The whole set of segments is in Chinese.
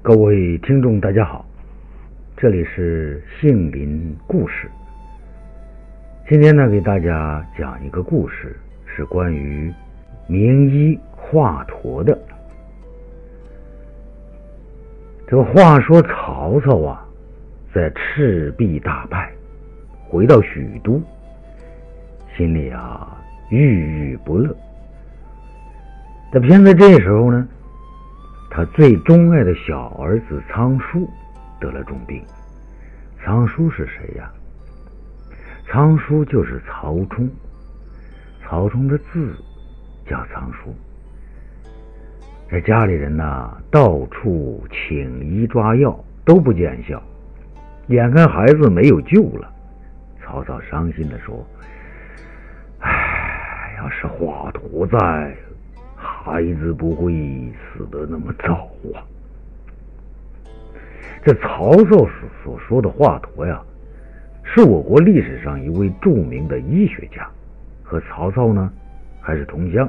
各位听众，大家好，这里是杏林故事。今天呢，给大家讲一个故事，是关于名医华佗的。这个话说，曹操啊，在赤壁大败，回到许都，心里啊郁郁不乐。但偏在这时候呢。他最钟爱的小儿子仓叔得了重病。仓叔是谁呀？仓叔就是曹冲。曹冲的字叫仓叔。这家里人呐，到处请医抓药都不见效，眼看孩子没有救了，曹操伤心的说：“唉，要是华佗在。”孩子不会死得那么早啊！这曹操所所说的华佗呀，是我国历史上一位著名的医学家，和曹操呢还是同乡。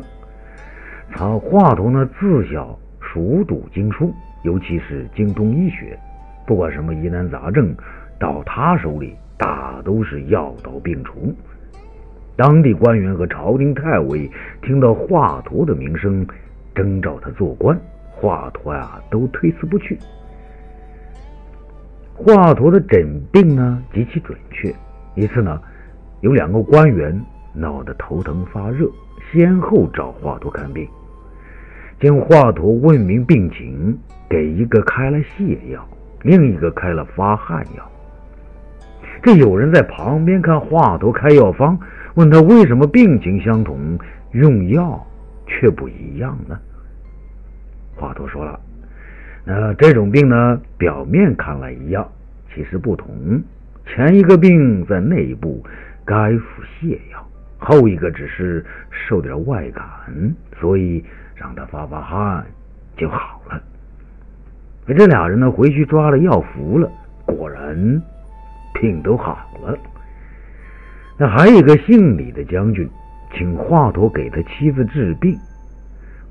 曹华佗呢自小熟读经书，尤其是精通医学，不管什么疑难杂症，到他手里大都是药到病除。当地官员和朝廷太尉听到华佗的名声，征召他做官，华佗呀都推辞不去。华佗的诊病呢极其准确。一次呢，有两个官员闹得头疼发热，先后找华佗看病。经华佗问明病情，给一个开了泻药，另一个开了发汗药。这有人在旁边看华佗开药方。问他为什么病情相同，用药却不一样呢？华佗说了：“那这种病呢，表面看来一样，其实不同。前一个病在内部，该服泻药；后一个只是受点外感，所以让他发发汗就好了。”这俩人呢，回去抓了药服了，果然病都好了。那还有一个姓李的将军，请华佗给他妻子治病。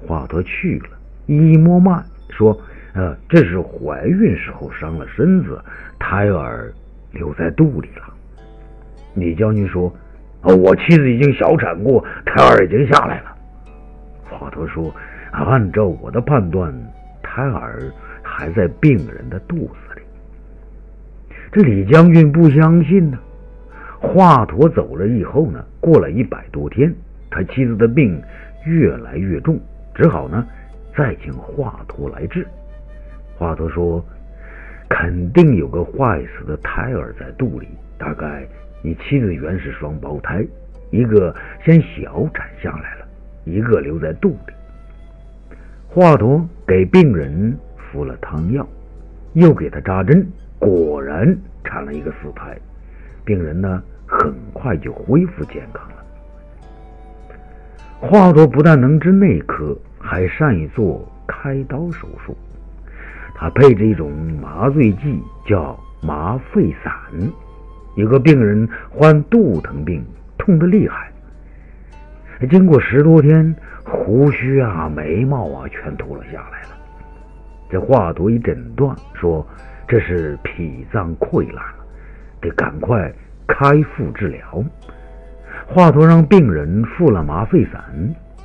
华佗去了，一摸脉说：“呃，这是怀孕时候伤了身子，胎儿留在肚里了。”李将军说：“哦，我妻子已经小产过，胎儿已经下来了。”华佗说：“按照我的判断，胎儿还在病人的肚子里。”这李将军不相信呢。华佗走了以后呢，过了一百多天，他妻子的病越来越重，只好呢再请华佗来治。华佗说：“肯定有个坏死的胎儿在肚里，大概你妻子原是双胞胎，一个先小产下来了，一个留在肚里。”华佗给病人服了汤药，又给他扎针，果然产了一个死胎。病人呢，很快就恢复健康了。华佗不但能治内科，还善于做开刀手术。他配着一种麻醉剂，叫麻沸散。有个病人患肚疼病，痛得厉害。经过十多天，胡须啊、眉毛啊，全秃了下来了。这华佗一诊断，说这是脾脏溃烂。得赶快开腹治疗。华佗让病人服了麻沸散，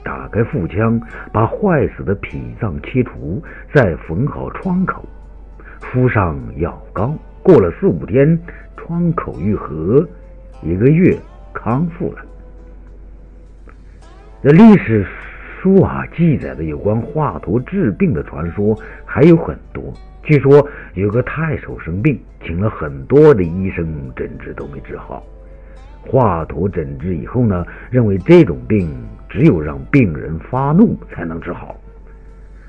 打开腹腔，把坏死的脾脏切除，再缝好创口，敷上药膏。过了四五天，创口愈合，一个月康复了。这历史书啊记载的有关华佗治病的传说还有很多。据说有个太守生病，请了很多的医生诊治都没治好。华佗诊治以后呢，认为这种病只有让病人发怒才能治好。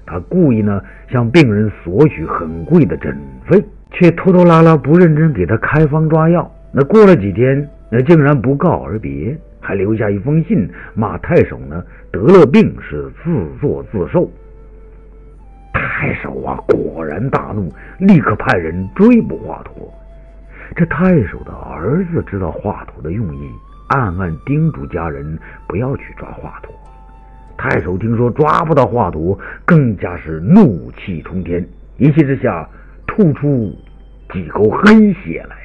他故意呢向病人索取很贵的诊费，却拖拖拉拉不认真给他开方抓药。那过了几天，那竟然不告而别，还留下一封信骂太守呢得了病是自作自受。太守啊，果然大怒，立刻派人追捕华佗。这太守的儿子知道华佗的用意，暗暗叮嘱家人不要去抓华佗。太守听说抓不到华佗，更加是怒气冲天，一气之下吐出几口黑血来。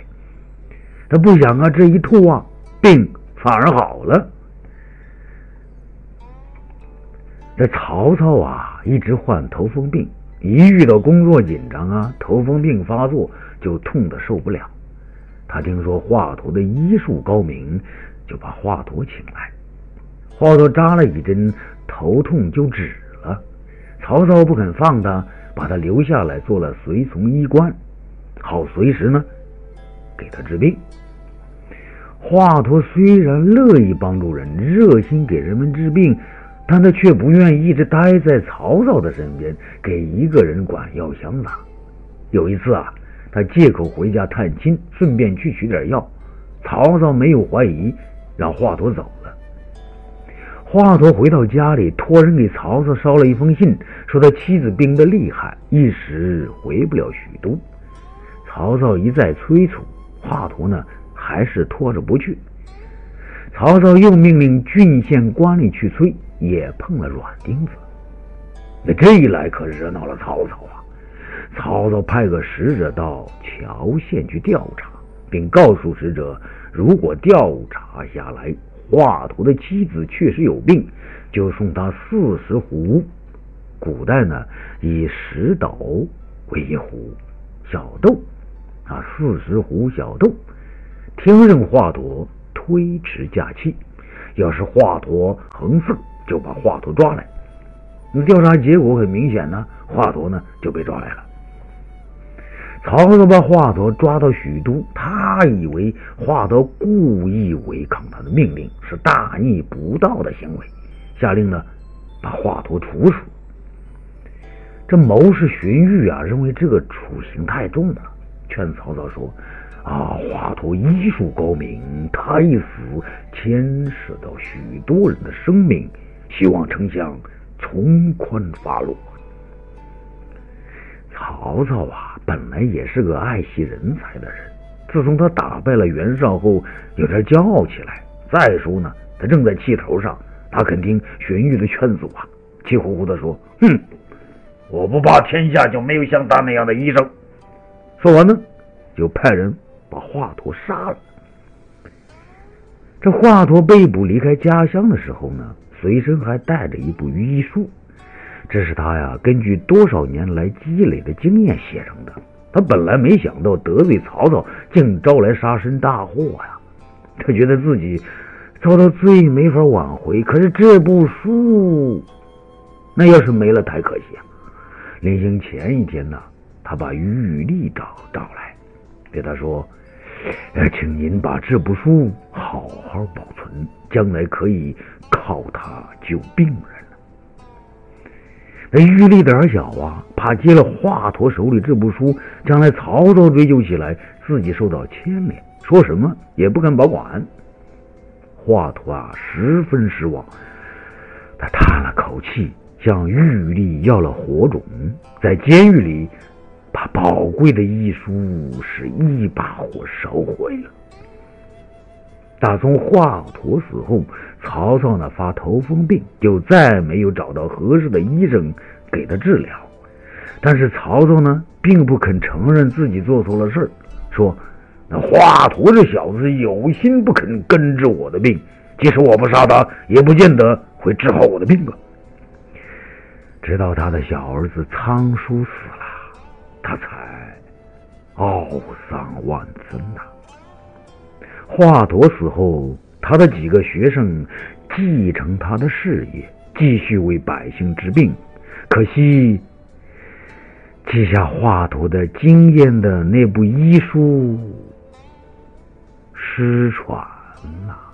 他不想啊，这一吐啊，病反而好了。这曹操啊，一直患头风病，一遇到工作紧张啊，头风病发作就痛得受不了。他听说华佗的医术高明，就把华佗请来。华佗扎了一针，头痛就止了。曹操不肯放他，把他留下来做了随从医官，好随时呢给他治病。华佗虽然乐意帮助人，热心给人们治病，但他却不愿意一直待在曹操的身边，给一个人管药箱子。有一次啊。他借口回家探亲，顺便去取点药。曹操没有怀疑，让华佗走了。华佗回到家里，托人给曹操捎了一封信，说他妻子病得厉害，一时回不了许都。曹操一再催促，华佗呢还是拖着不去。曹操又命令郡县官吏去催，也碰了软钉子。那这一来可惹恼了曹操啊！曹操派个使者到谯县去调查，并告诉使者，如果调查下来华佗的妻子确实有病，就送他四十斛。古代呢，以十斗为一斛小豆，啊，四十斛小豆。听任华佗推迟假期，要是华佗横刺，就把华佗抓来。那调查结果很明显呢，华佗呢就被抓来了。曹操把华佗抓到许都，他以为华佗故意违抗他的命令，是大逆不道的行为，下令呢把华佗处死。这谋士荀彧啊，认为这个处刑太重了，劝曹操说：“啊，华佗医术高明，他一死牵涉到许多人的生命，希望丞相从宽发落。”曹操啊，本来也是个爱惜人才的人。自从他打败了袁绍后，有点骄傲起来。再说呢，他正在气头上，他肯听荀彧的劝阻啊，气呼呼地说：“哼，我不怕天下就没有像他那样的医生。”说完呢，就派人把华佗杀了。这华佗被捕离开家乡的时候呢，随身还带着一部医书。这是他呀，根据多少年来积累的经验写成的。他本来没想到得罪曹操，竟招来杀身大祸呀。他觉得自己遭到罪没法挽回，可是这部书，那要是没了太可惜啊。临行前一天呢，他把玉立找找来，对他说：“，请您把这部书好好保存，将来可以靠它救病人。”那玉立胆小啊，怕接了华佗手里这部书，将来曹操追究起来，自己受到牵连，说什么也不敢保管。华佗啊，十分失望，他叹了口气，向玉立要了火种，在监狱里把宝贵的医书是一把火烧毁了。打从华佗死后，曹操呢发头风病，就再没有找到合适的医生给他治疗。但是曹操呢，并不肯承认自己做错了事儿，说：“那华佗这小子有心不肯根治我的病，即使我不杀他，也不见得会治好我的病啊。”直到他的小儿子仓叔死了，他才懊丧万分呐。华佗死后，他的几个学生继承他的事业，继续为百姓治病。可惜，记下华佗的经验的那部医书失传了。